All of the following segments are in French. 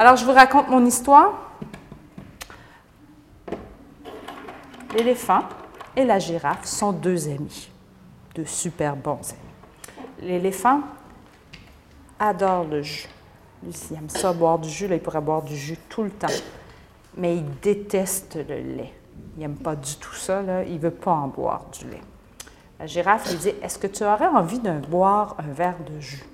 Alors, je vous raconte mon histoire. L'éléphant et la girafe sont deux amis, de super bons amis. L'éléphant adore le jus. Lui, s'il aime ça, boire du jus, là, il pourrait boire du jus tout le temps. Mais il déteste le lait. Il n'aime pas du tout ça, il ne veut pas en boire du lait. La girafe lui dit Est-ce que tu aurais envie de boire un verre de jus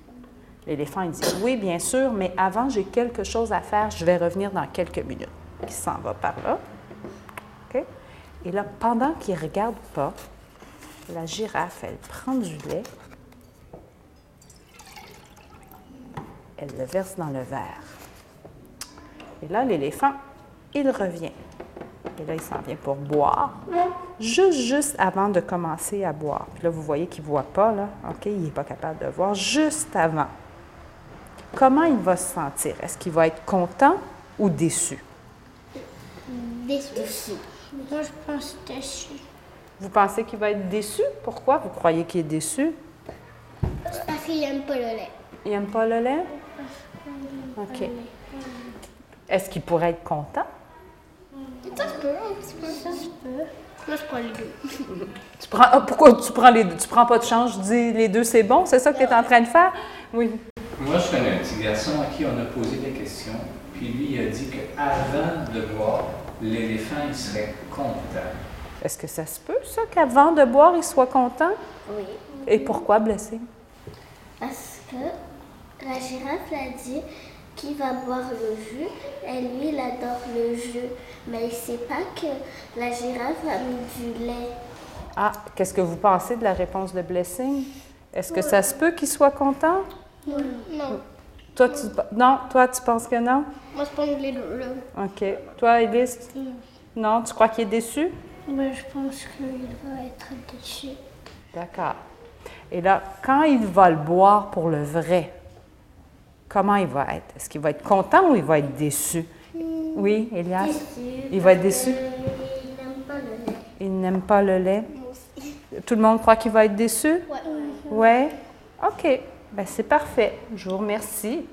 L'éléphant, il dit Oui, bien sûr, mais avant, j'ai quelque chose à faire, je vais revenir dans quelques minutes. Il s'en va par là. OK? Et là, pendant qu'il ne regarde pas, la girafe, elle prend du lait, elle le verse dans le verre. Et là, l'éléphant, il revient. Et là, il s'en vient pour boire, juste, avant de commencer à boire. Puis là, vous voyez qu'il ne voit pas, là. Il n'est pas capable de voir, juste avant. Comment il va se sentir? Est-ce qu'il va être content ou déçu? Déçu. Moi, je pense déçu. Vous pensez qu'il va être déçu? Pourquoi vous croyez qu'il est déçu? Parce qu'il n'aime pas le lait. Il n'aime pas le lait? OK. Est-ce qu'il pourrait être content? Ça se peut, ça se peut. Moi, je prends les deux. Tu prends, ah, pourquoi tu prends les deux? Tu prends pas de chance, je dis les deux c'est bon? C'est ça que tu es en train de faire? Oui. Moi, je connais un petit garçon à qui on a posé des questions, puis lui, il a dit qu'avant de boire, l'éléphant, il serait content. Est-ce que ça se peut, ça, qu'avant de boire, il soit content? Oui. Et pourquoi blessé? Parce que la girafe l'a dit qu'il va boire le jus et lui, il adore le jus. Mais il ne sait pas que la girafe a mis du lait. Ah, qu'est-ce que vous pensez de la réponse de Blessing? Est-ce que ça se peut qu'il soit content? Non. Toi, tu, non, toi, tu penses que non? Moi, je prends les deux. là. OK. Toi, Élise? Non, tu crois qu'il est déçu? Mais je pense qu'il va être déçu. D'accord. Et là, quand il va le boire pour le vrai, comment il va être? Est-ce qu'il va être content ou il va être déçu? Oui, Elias? Il va être déçu? Il n'aime pas le lait. Il n'aime pas le lait? Tout le monde croit qu'il va être déçu? Ouais. Oui? OK. Ben, c'est parfait. Je vous remercie.